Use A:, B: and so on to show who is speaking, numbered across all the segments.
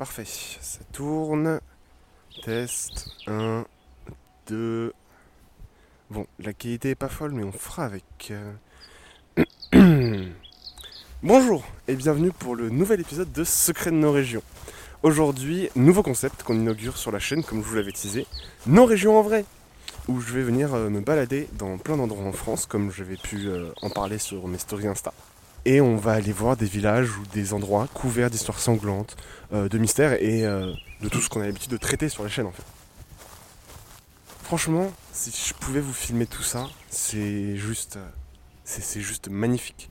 A: parfait. Ça tourne. Test. 1, 2. Bon, la qualité est pas folle, mais on fera avec. euh. Bonjour et bienvenue pour le nouvel épisode de Secrets de nos régions. Aujourd'hui, nouveau concept qu'on inaugure sur la chaîne, comme je vous l'avais teasé, nos régions en vrai, où je vais venir euh, me balader dans plein d'endroits en France, comme j'avais pu euh, en parler sur mes stories Insta. Et on va aller voir des villages ou des endroits couverts d'histoires sanglantes, euh, de mystères et euh, de tout ce qu'on a l'habitude de traiter sur la chaîne en fait. Franchement, si je pouvais vous filmer tout ça, c'est juste, magnifique.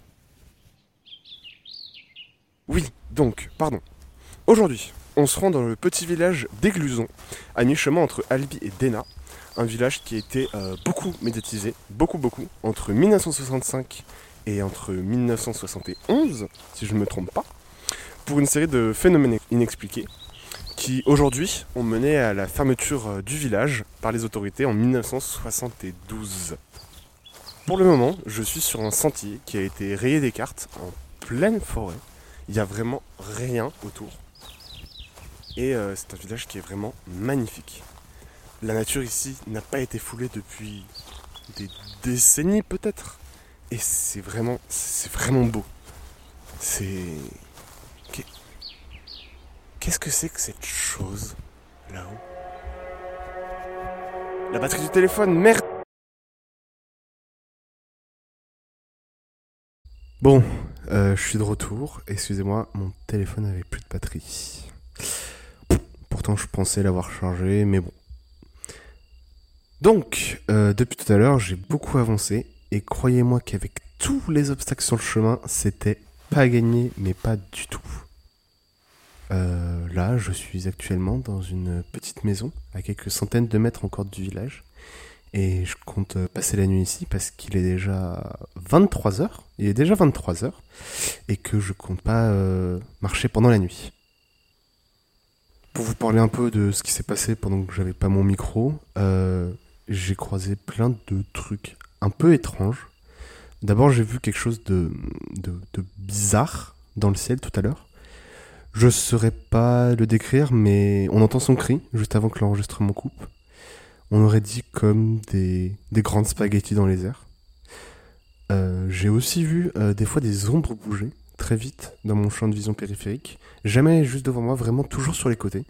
A: Oui, donc, pardon. Aujourd'hui, on se rend dans le petit village d'Égluson, à mi-chemin entre Albi et Dena, un village qui a été euh, beaucoup médiatisé, beaucoup beaucoup, entre 1965 et entre 1971, si je ne me trompe pas, pour une série de phénomènes inexpliqués qui aujourd'hui ont mené à la fermeture euh, du village par les autorités en 1972. Pour le moment, je suis sur un sentier qui a été rayé des cartes en pleine forêt. Il n'y a vraiment rien autour. Et euh, c'est un village qui est vraiment magnifique. La nature ici n'a pas été foulée depuis des décennies peut-être? Et c'est vraiment, c'est vraiment beau. C'est... Qu'est- Qu'est-ce que c'est que cette chose là-haut? La batterie du téléphone, merde Bon, euh, je suis de retour. Excusez-moi, mon téléphone avait plus de batterie. Pourtant, je pensais l'avoir chargé, mais bon. Donc, euh, depuis tout à l'heure, j'ai beaucoup avancé. Et croyez-moi qu'avec tous les obstacles sur le chemin, c'était pas gagné, mais pas du tout. Euh, là, je suis actuellement dans une petite maison, à quelques centaines de mètres encore du village. Et je compte euh, passer la nuit ici parce qu'il est déjà 23h. Il est déjà 23h. Et que je compte pas euh, marcher pendant la nuit. Pour vous parler un peu de ce qui s'est passé pendant que j'avais pas mon micro, j'ai croisé plein de trucs un peu étranges. D'abord, j'ai vu quelque chose de, bizarre dans le ciel tout à l'heure. Je saurais pas le décrire, mais on entend son cri juste avant que l'enregistrement coupe. On aurait dit comme des, des grandes spaghettis dans les airs. Euh, j'ai aussi vu euh, des fois des ombres bouger très vite dans mon champ de vision périphérique. Jamais juste devant moi, vraiment toujours sur les côtés.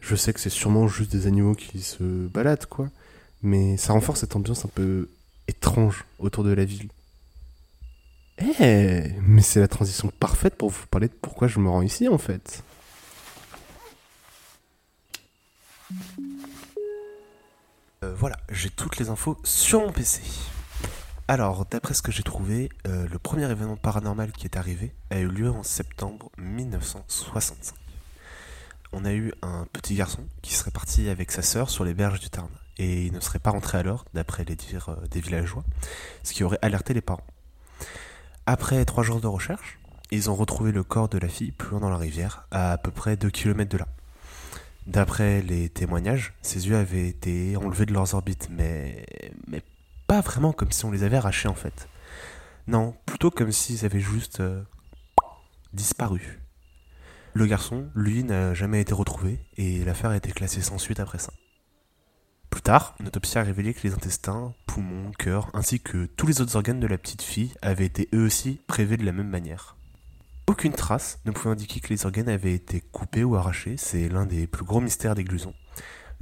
A: Je sais que c'est sûrement juste des animaux qui se baladent, quoi. Mais ça renforce cette ambiance un peu étrange autour de la ville. Eh, mais c'est la transition parfaite pour vous parler de pourquoi je me rends ici, en fait. Euh, voilà, j'ai toutes les infos sur mon PC. Alors, d'après ce que j'ai trouvé, euh, le premier événement paranormal qui est arrivé a eu lieu en septembre 1965. On a eu un petit garçon qui serait parti avec sa sœur sur les berges du Tarn et il ne serait pas rentré à d'après les dires euh, des villageois, ce qui aurait alerté les parents. Après trois jours de recherche, ils ont retrouvé le corps de la fille plus loin dans la rivière, à à peu près 2 km de là. D'après les témoignages, ses yeux avaient été enlevés de leurs orbites, mais, mais pas vraiment comme si on les avait arrachés en fait. Non, plutôt comme s'ils avaient juste euh, disparu. Le garçon, lui, n'a jamais été retrouvé et l'affaire a été classée sans suite après ça. Plus tard, une autopsie a révélé que les intestins, poumons, cœur, ainsi que tous les autres organes de la petite fille avaient été eux aussi prélevés de la même manière. Aucune trace ne pouvait indiquer que les organes avaient été coupés ou arrachés, c'est l'un des plus gros mystères des glusons.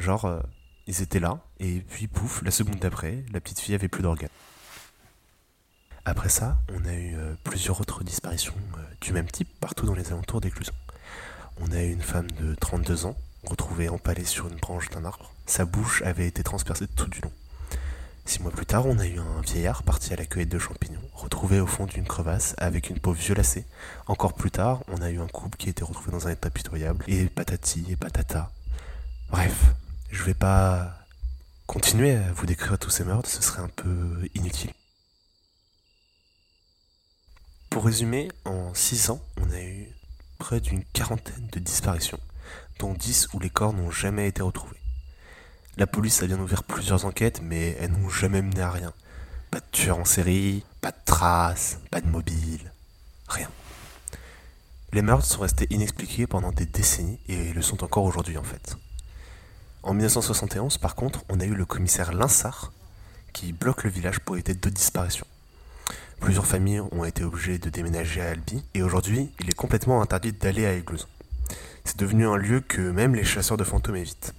A: Genre, euh, ils étaient là, et puis pouf, la seconde d'après, la petite fille avait plus d'organes. Après ça, on a eu euh, plusieurs autres disparitions euh, du même type partout dans les alentours des glusons. On a eu une femme de 32 ans, retrouvée empalée sur une branche d'un arbre. Sa bouche avait été transpercée tout du long. Six mois plus tard, on a eu un vieillard parti à la cueillette de champignons, retrouvé au fond d'une crevasse avec une peau violacée. Encore plus tard, on a eu un couple qui a été retrouvé dans un état pitoyable, et patati et patata. Bref, je vais pas continuer à vous décrire tous ces meurtres, ce serait un peu inutile. Pour résumer, en 6 ans, on a eu près d'une quarantaine de disparitions, dont 10 où les corps n'ont jamais été retrouvés. La police a bien ouvert plusieurs enquêtes, mais elles n'ont jamais mené à rien. Pas de tueur en série, pas de traces, pas de mobile, rien.
B: Les meurtres sont restés inexpliqués pendant des décennies et le sont encore aujourd'hui en fait. En 1971, par contre, on a eu le commissaire Linsart qui bloque le village pour éviter deux disparitions. Plusieurs familles ont été obligées de déménager à Albi et aujourd'hui, il est complètement interdit d'aller à Éclouse. C'est devenu un lieu que même les chasseurs de fantômes évitent.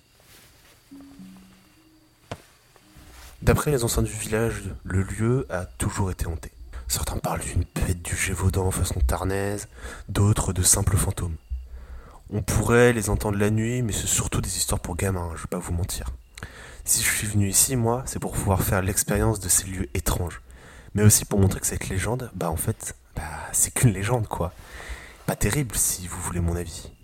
B: D'après les anciens du village, le lieu a toujours été hanté. Certains parlent d'une bête du Gévaudan façon tarnaise, d'autres de simples fantômes. On pourrait les entendre la nuit, mais c'est surtout des histoires pour gamins, je vais pas vous mentir. Si je suis venu ici, moi, c'est pour pouvoir faire l'expérience de ces lieux étranges. Mais aussi pour montrer que cette légende, bah en fait, bah, c'est qu'une légende quoi. Pas terrible si vous voulez mon avis.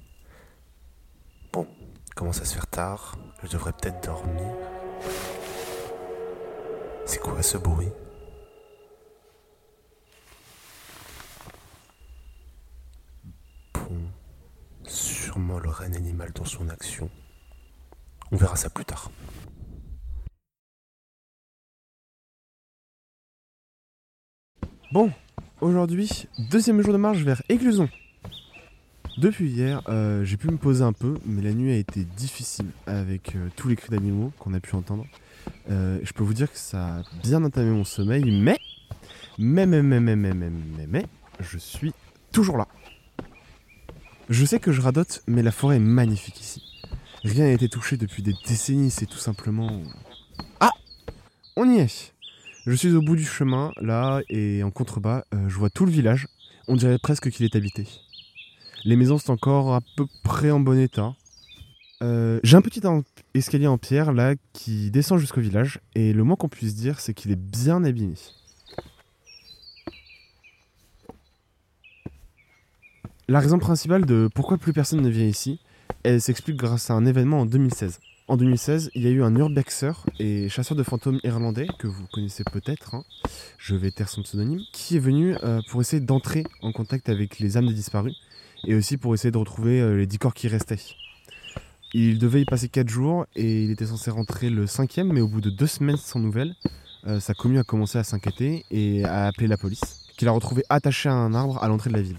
B: Commence à se faire tard, je devrais peut-être dormir. C'est quoi ce bruit? Bon, sûrement le règne animal dans son action. On verra ça plus tard.
A: Bon, aujourd'hui, deuxième jour de marche vers Écluson. Depuis hier, euh, j'ai pu me poser un peu, mais la nuit a été difficile avec euh, tous les cris d'animaux qu'on a pu entendre. Euh, je peux vous dire que ça a bien entamé mon sommeil, mais, mais, mais, mais, mais, mais, mais, mais, mais, je suis toujours là. Je sais que je radote, mais la forêt est magnifique ici. Rien n'a été touché depuis des décennies, c'est tout simplement... Ah On y est Je suis au bout du chemin, là, et en contrebas, je vois tout le village. On dirait presque qu'il est habité. Les maisons sont encore à peu près en bon état. Euh, J'ai un petit escalier en pierre là qui descend jusqu'au village et le moins qu'on puisse dire c'est qu'il est bien abîmé. La raison principale de pourquoi plus personne ne vient ici, elle s'explique grâce à un événement en 2016. En 2016, il y a eu un urbexer et chasseur de fantômes irlandais, que vous connaissez peut-être, hein, je vais taire son pseudonyme, qui est venu euh, pour essayer d'entrer en contact avec les âmes des disparus et aussi pour essayer de retrouver euh, les 10 corps qui restaient. Il devait y passer 4 jours et il était censé rentrer le cinquième, mais au bout de deux semaines sans nouvelles, euh, sa commune a commencé à s'inquiéter et a appelé la police, qu'il a retrouvé attaché à un arbre à l'entrée de la ville.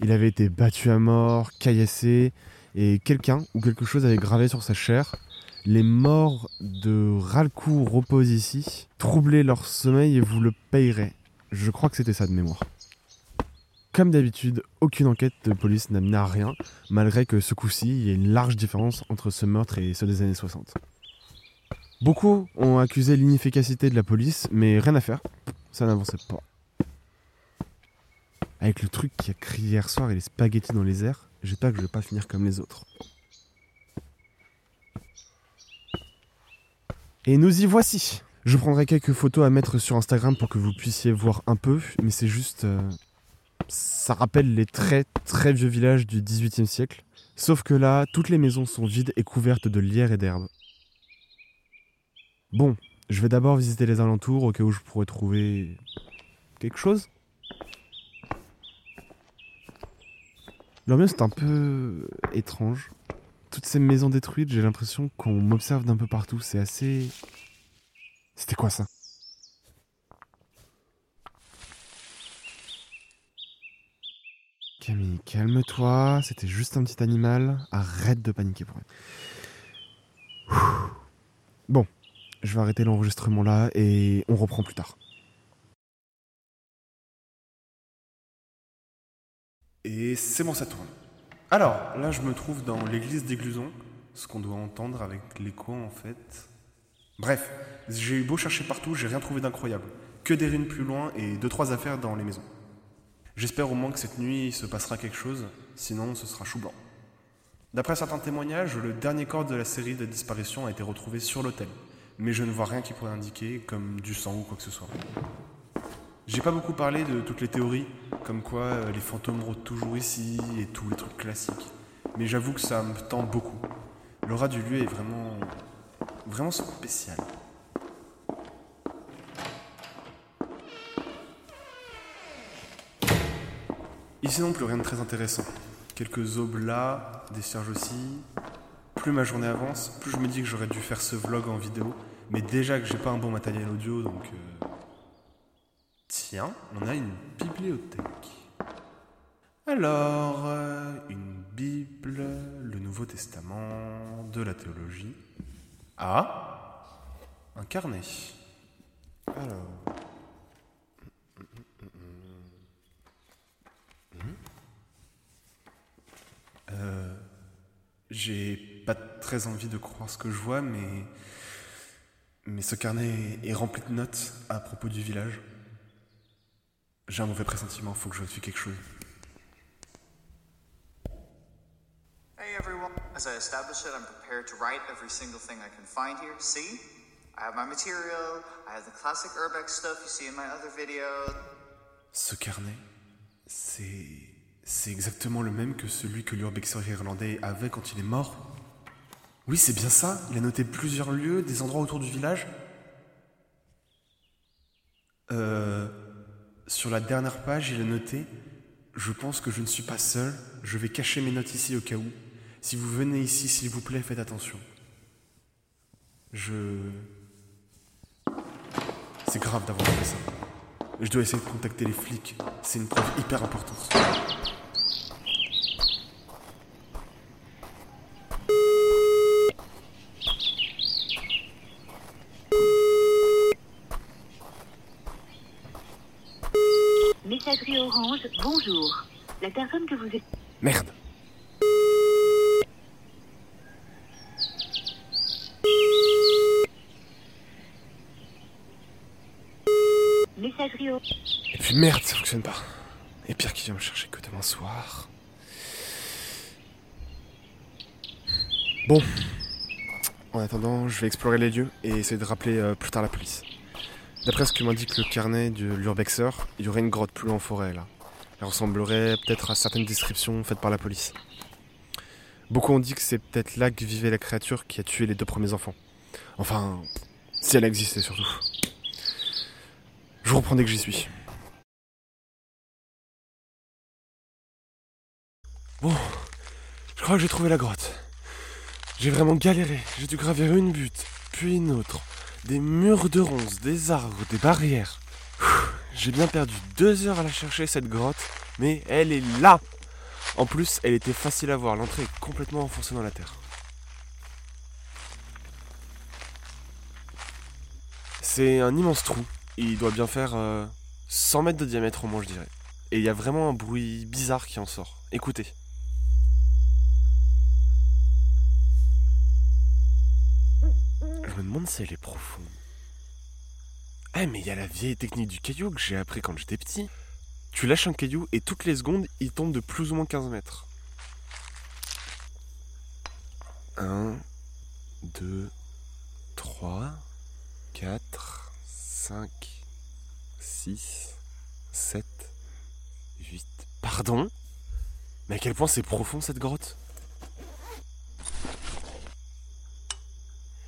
A: Il avait été battu à mort, caillassé, et quelqu'un ou quelque chose avait gravé sur sa chair Les morts de Ralcou reposent ici. Troublez leur sommeil et vous le payerez. Je crois que c'était ça de mémoire. Comme d'habitude, aucune enquête de police n'a mené à rien, malgré que ce coup-ci, il y a une large différence entre ce meurtre et ceux des années 60. Beaucoup ont accusé l'inefficacité de la police, mais rien à faire, ça n'avançait pas. Avec le truc qui a crié hier soir et les spaghettis dans les airs, j'espère que je vais pas finir comme les autres. Et nous y voici Je prendrai quelques photos à mettre sur Instagram pour que vous puissiez voir un peu, mais c'est juste... euh, ça rappelle les très très vieux villages du 18e siècle. Sauf que là, toutes les maisons sont vides et couvertes de lierre et d'herbe. Bon, je vais d'abord visiter les alentours au cas où je pourrais trouver quelque chose. L'ambiance est un peu étrange. Toutes ces maisons détruites, j'ai l'impression qu'on m'observe d'un peu partout. C'est assez. C'était quoi ça? Camille, calme-toi. C'était juste un petit animal. Arrête de paniquer pour elle. Bon, je vais arrêter l'enregistrement là et on reprend plus tard.
B: Et c'est bon, ça tourne. Alors, là, je me trouve dans l'église d'Égluson, ce qu'on doit entendre avec l'écho, en fait. Bref, j'ai eu beau chercher partout, j'ai rien trouvé d'incroyable. Que des ruines plus loin et deux, trois affaires dans les maisons. J'espère au moins que cette nuit, se passera quelque chose, sinon ce sera chou blanc. D'après certains témoignages, le dernier corps de la série de disparitions a été retrouvé sur l'hôtel, mais je ne vois rien qui pourrait indiquer comme du sang ou quoi que ce soit. J'ai pas beaucoup parlé de toutes les théories, comme quoi euh, les fantômes rôdent toujours ici et tous les trucs classiques. Mais j'avoue que ça me tend beaucoup. L'aura du lieu est vraiment. vraiment spécial. Ici non plus rien de très intéressant. Quelques là, des cierges aussi. Plus ma journée avance, plus je me dis que j'aurais dû faire ce vlog en vidéo. Mais déjà que j'ai pas un bon matériel audio, donc. euh, Tiens, on a une bibliothèque.
A: Alors, euh, une Bible, le Nouveau Testament, de la théologie. Ah Un carnet. Alors. J'ai pas très envie de croire ce que je vois, mais. Mais ce carnet est rempli de notes à propos du village. J'ai un mauvais pressentiment, faut que je vérifie quelque chose.
C: Hey everyone. As I established it, I'm prepared to write every single thing I can find here. See? I have my material, I have the classic Urbex stuff you see in my other videos.
A: Ce carnet, c'est. C'est exactement le même que celui que l'urbexeur irlandais avait quand il est mort. Oui, c'est bien ça. Il a noté plusieurs lieux, des endroits autour du village. Euh. Sur la dernière page, il a noté Je pense que je ne suis pas seul. Je vais cacher mes notes ici au cas où. Si vous venez ici, s'il vous plaît, faites attention. Je. C'est grave d'avoir fait ça. Je dois essayer de contacter les flics. C'est une preuve hyper importante.
D: Messagerie Orange, bonjour. La personne que vous êtes...
A: Merde. Et puis merde, ça fonctionne pas. Et Pierre qui vient me chercher que demain soir. Bon. En attendant, je vais explorer les lieux et essayer de rappeler euh, plus tard la police. D'après ce que m'indique le carnet de l'urbexer, il y aurait une grotte plus loin en forêt là. Elle ressemblerait peut-être à certaines descriptions faites par la police. Beaucoup ont dit que c'est peut-être là que vivait la créature qui a tué les deux premiers enfants. Enfin, si elle existait surtout. Je vous reprends dès que j'y suis. Bon, je crois que j'ai trouvé la grotte. J'ai vraiment galéré. J'ai dû gravir une butte, puis une autre. Des murs de ronces, des arbres, des barrières. J'ai bien perdu deux heures à la chercher, cette grotte, mais elle est là En plus, elle était facile à voir, l'entrée est complètement enfoncée dans la terre. C'est un immense trou, il doit bien faire euh, 100 mètres de diamètre au moins, je dirais. Et il y a vraiment un bruit bizarre qui en sort. Écoutez. Je me demande si elle est profonde. Eh, mais il y a la vieille technique du caillou que j'ai appris quand j'étais petit. Tu lâches un caillou et toutes les secondes, il tombe de plus ou moins 15 mètres. 1, 2, 3, 4, 5, 6, 7, 8. Pardon? Mais à quel point c'est profond cette grotte?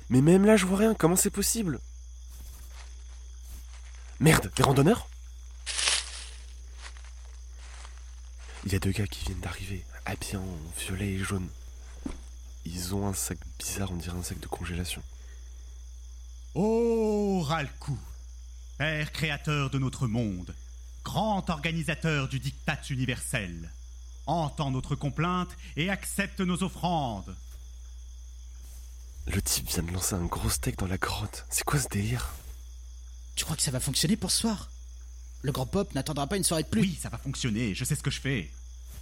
A: Mais même là, je vois rien. Comment c'est possible? Merde, des randonneurs? Il y a deux gars qui viennent d'arriver, habillés en violet et jaune. Ils ont un sac bizarre, on dirait un sac de congélation.
E: Ô Ralkou, Père créateur de notre monde, grand organisateur du diktat universel, entends notre complainte et accepte nos offrandes.
A: Le type vient de lancer un gros steak dans la grotte. C'est quoi ce délire?
F: Tu crois que ça va fonctionner pour ce soir? Le grand pop n'attendra pas une soirée de plus.
E: Oui, ça va fonctionner, je sais ce que je fais.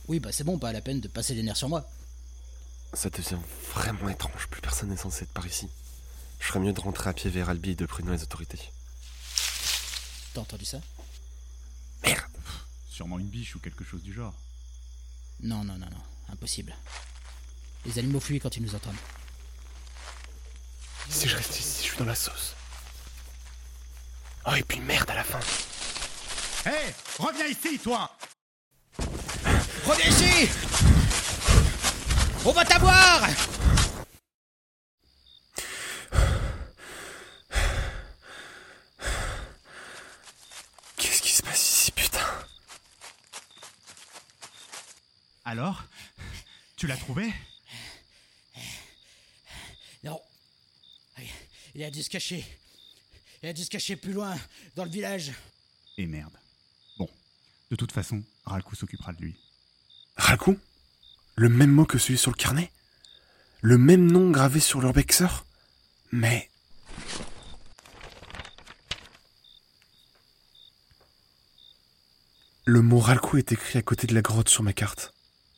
F: Oui, bah c'est bon, pas la peine de passer les nerfs sur moi.
A: Ça devient vraiment étrange. Plus personne n'est censé être par ici. Je ferais mieux de rentrer à pied vers Albi et de prévenir les autorités.
F: T'as entendu ça?
A: Merde
E: Sûrement une biche ou quelque chose du genre.
F: Non, non, non, non, impossible. Les animaux fuient quand ils nous entendent.
A: Si je reste ici, je suis dans la sauce. Oh, et puis merde à la fin.
E: Hé Reviens ici, toi
F: Reviens ici On va t'avoir
A: Qu'est-ce qui se passe ici, putain
E: Alors Tu l'as trouvé?
F: Non. Il a dû se cacher. Il a dû se cacher plus loin, dans le village.
E: Et merde. Bon, de toute façon, Ralkou s'occupera de lui.
A: Ralcou? Le même mot que celui sur le carnet? Le même nom gravé sur l'urbexer Mais... Le mot Ralcou est écrit à côté de la grotte sur ma carte.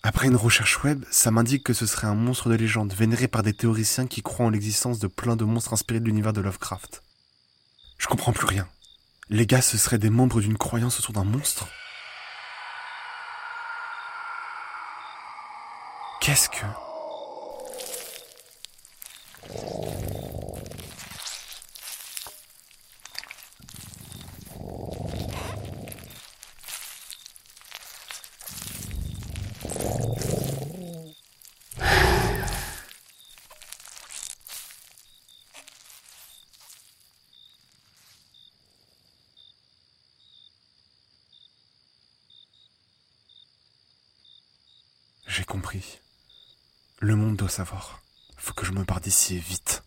A: Après une recherche web, ça m'indique que ce serait un monstre de légende vénéré par des théoriciens qui croient en l'existence de plein de monstres inspirés de l'univers de Lovecraft. Je comprends plus rien. Les gars, ce seraient des membres d'une croyance autour d'un monstre? Qu'est-ce que... J'ai compris. Le monde doit savoir. Faut que je me barre d'ici et vite.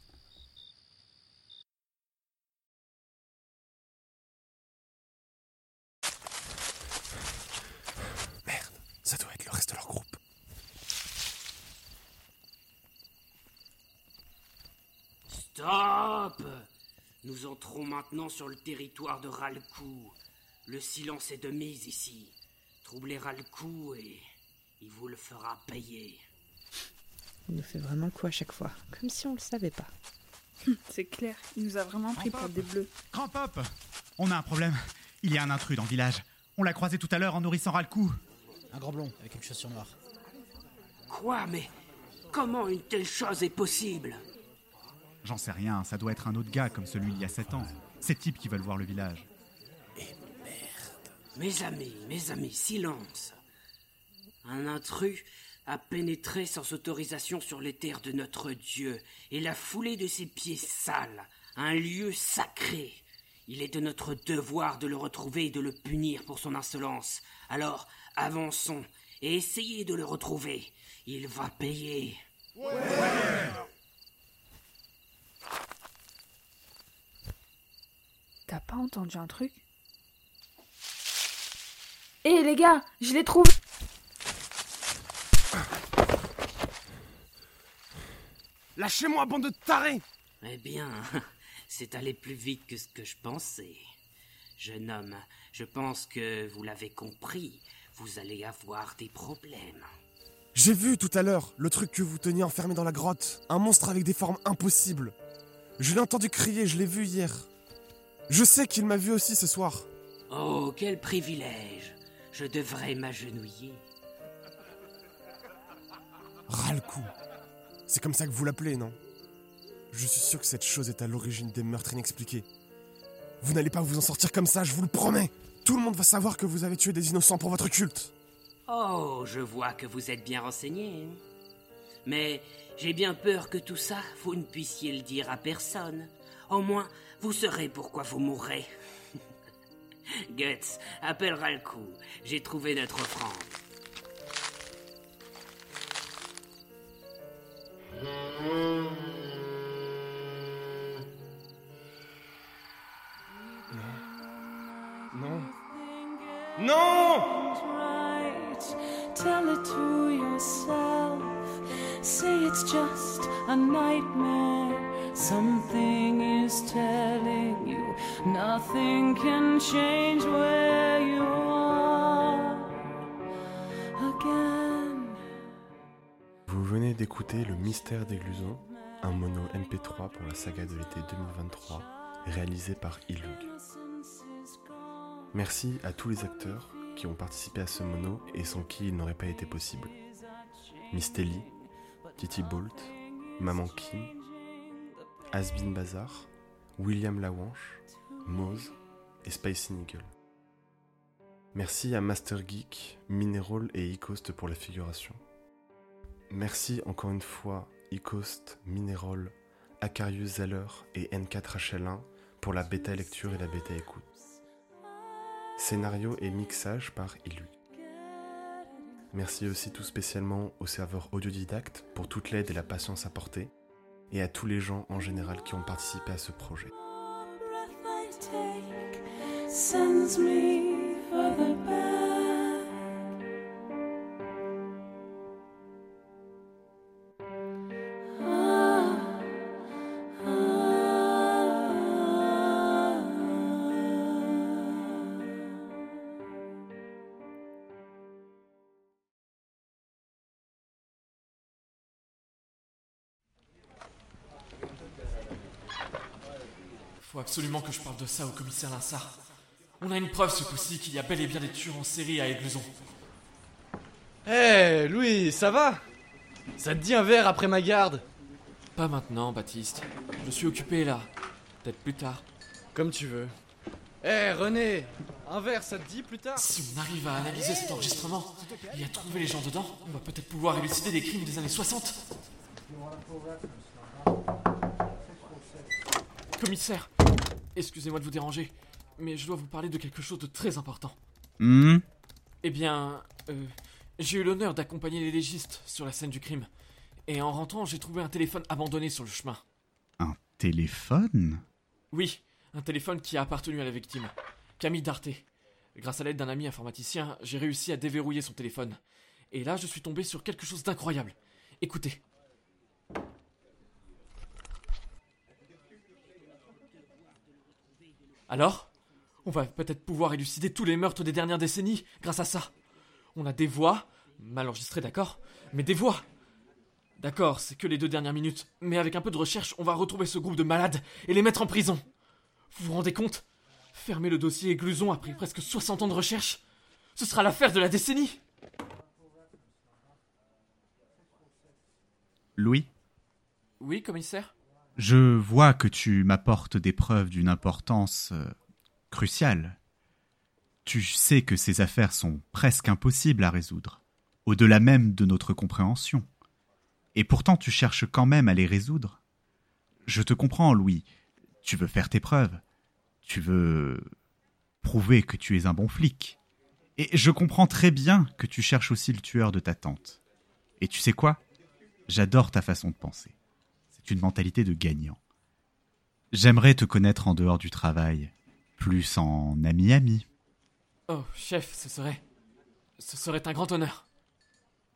A: Merde, ça doit être le reste de leur groupe.
G: Stop Nous entrons maintenant sur le territoire de Ralcou. Le silence est de mise ici. Troublez Ralcou et il vous le fera payer.
H: Il nous fait vraiment le coup à chaque fois, comme si on le savait pas.
I: C'est clair, il nous a vraiment pris pour des bleus.
E: Grand Pop On a un problème. Il y a un intrus dans le village. On l'a croisé tout à l'heure en nourrissant Ralcou.
F: Un grand blond avec une chaussure noire.
G: Quoi Mais comment une telle chose est possible
E: J'en sais rien, ça doit être un autre gars comme celui il y a 7 ans. Ces types qui veulent voir le village.
G: Mes amis, mes amis, silence. Un intrus a pénétré sans autorisation sur les terres de notre Dieu et l'a foulé de ses pieds sales, un lieu sacré. Il est de notre devoir de le retrouver et de le punir pour son insolence. Alors, avançons et essayez de le retrouver. Il va payer.
I: T'as pas entendu un truc? Hé les gars, je l'ai trouvé
J: Lâchez-moi, bande de tarés
G: Eh bien, c'est allé plus vite que ce que je pensais. Jeune homme, je pense que vous l'avez compris, vous allez avoir des problèmes.
J: J'ai vu tout à l'heure le truc que vous teniez enfermé dans la grotte. Un monstre avec des formes impossibles. Je l'ai entendu crier, je l'ai vu hier. Je sais qu'il m'a vu aussi ce soir.
G: Oh, quel privilège Je devrais m'agenouiller.
J: Ralcou. C'est comme ça que vous l'appelez, non? Je suis sûr que cette chose est à l'origine des meurtres inexpliqués. Vous n'allez pas vous en sortir comme ça, je vous le promets. Tout le monde va savoir que vous avez tué des innocents pour votre culte.
G: Oh, je vois que vous êtes bien renseigné. Mais j'ai bien peur que tout ça, vous ne puissiez le dire à personne. Au moins, vous saurez pourquoi vous mourrez. Guts, appellera le coup. J'ai trouvé notre offrande.
J: Non. Non
K: Tell it to yourself. Say it's just a nightmare. Something is telling you nothing can change where you are again.
A: D'écouter Le Mystère des Glusons, un mono MP3 pour la saga de l'été 2023, réalisé par Ilug. Merci à tous les acteurs qui ont participé à ce mono et sans qui il n'aurait pas été possible. Mistelli, Titi Bolt, Maman Kim, Asbin Bazar, William Lawanche, Moz et Spicy Nigel. Merci à Master Geek, Mineral et Ecost pour la figuration. Merci encore une fois Ecost, Mineral, Acarius Zeller et N4 HL1 pour la bêta lecture et la bêta écoute. Scénario et mixage par Ilu. Merci aussi tout spécialement au serveur autodidacte pour toute l'aide et la patience apportée, et à tous les gens en général qui ont participé à ce projet.
L: Faut absolument que je parle de ça au commissaire Linsard. On a une preuve ce coup-ci qu'il y a bel et bien des tueurs en série à Aigleson.
M: Hé, Louis, ça va? Ça te dit un verre après ma garde?
L: Pas maintenant, Baptiste. Je suis occupé là. Peut-être plus tard.
M: Comme tu veux. Hé, René Un verre, ça te dit plus tard?
L: Si on arrive à analyser cet enregistrement et à trouver les gens dedans, on va peut-être pouvoir élucider des crimes des années 60. Commissaire, excusez-moi de vous déranger, mais je dois vous parler de quelque chose de très important.
E: Hmm?
L: Eh bien, euh, j'ai eu l'honneur d'accompagner les légistes sur la scène du crime. Et en rentrant, j'ai trouvé un téléphone abandonné sur le chemin.
E: Un téléphone?
L: Oui, un téléphone qui a appartenu à la victime, Camille Darté. Grâce à l'aide d'un ami informaticien, j'ai réussi à déverrouiller son téléphone. Et là, je suis tombé sur quelque chose d'incroyable. Écoutez. Alors? On va peut-être pouvoir élucider tous les meurtres des dernières décennies grâce à ça. On a des voix, mal enregistrées d'accord, mais des voix. D'accord, c'est que les deux dernières minutes, mais avec un peu de recherche, on va retrouver ce groupe de malades et les mettre en prison. Vous vous rendez compte? Fermer le dossier Gluson après presque 60 ans de recherche Ce sera l'affaire de la décennie
E: Louis?
L: Oui, commissaire?
E: Je vois que tu m'apportes des preuves d'une importance euh, cruciale. Tu sais que ces affaires sont presque impossibles à résoudre, au-delà même de notre compréhension. Et pourtant tu cherches quand même à les résoudre. Je te comprends, Louis. Tu veux faire tes preuves. Tu veux prouver que tu es un bon flic. Et je comprends très bien que tu cherches aussi le tueur de ta tante. Et tu sais quoi? J'adore ta façon de penser. Une mentalité de gagnant. J'aimerais te connaître en dehors du travail, plus en ami-ami.
L: Oh, chef, ce serait. Ce serait un grand honneur.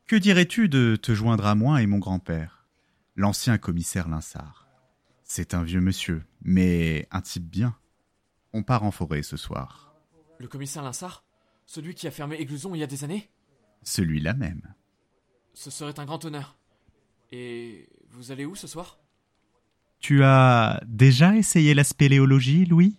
E: Que dirais-tu de te joindre à moi et mon grand-père, l'ancien commissaire Linsard C'est un vieux monsieur, mais un type bien. On part en forêt ce soir.
L: Le commissaire Linsard Celui qui a fermé Écluson il y a des années?
E: Celui-là même.
L: Ce serait un grand honneur. Et vous allez où ce soir?
E: Tu as déjà essayé la spéléologie, Louis?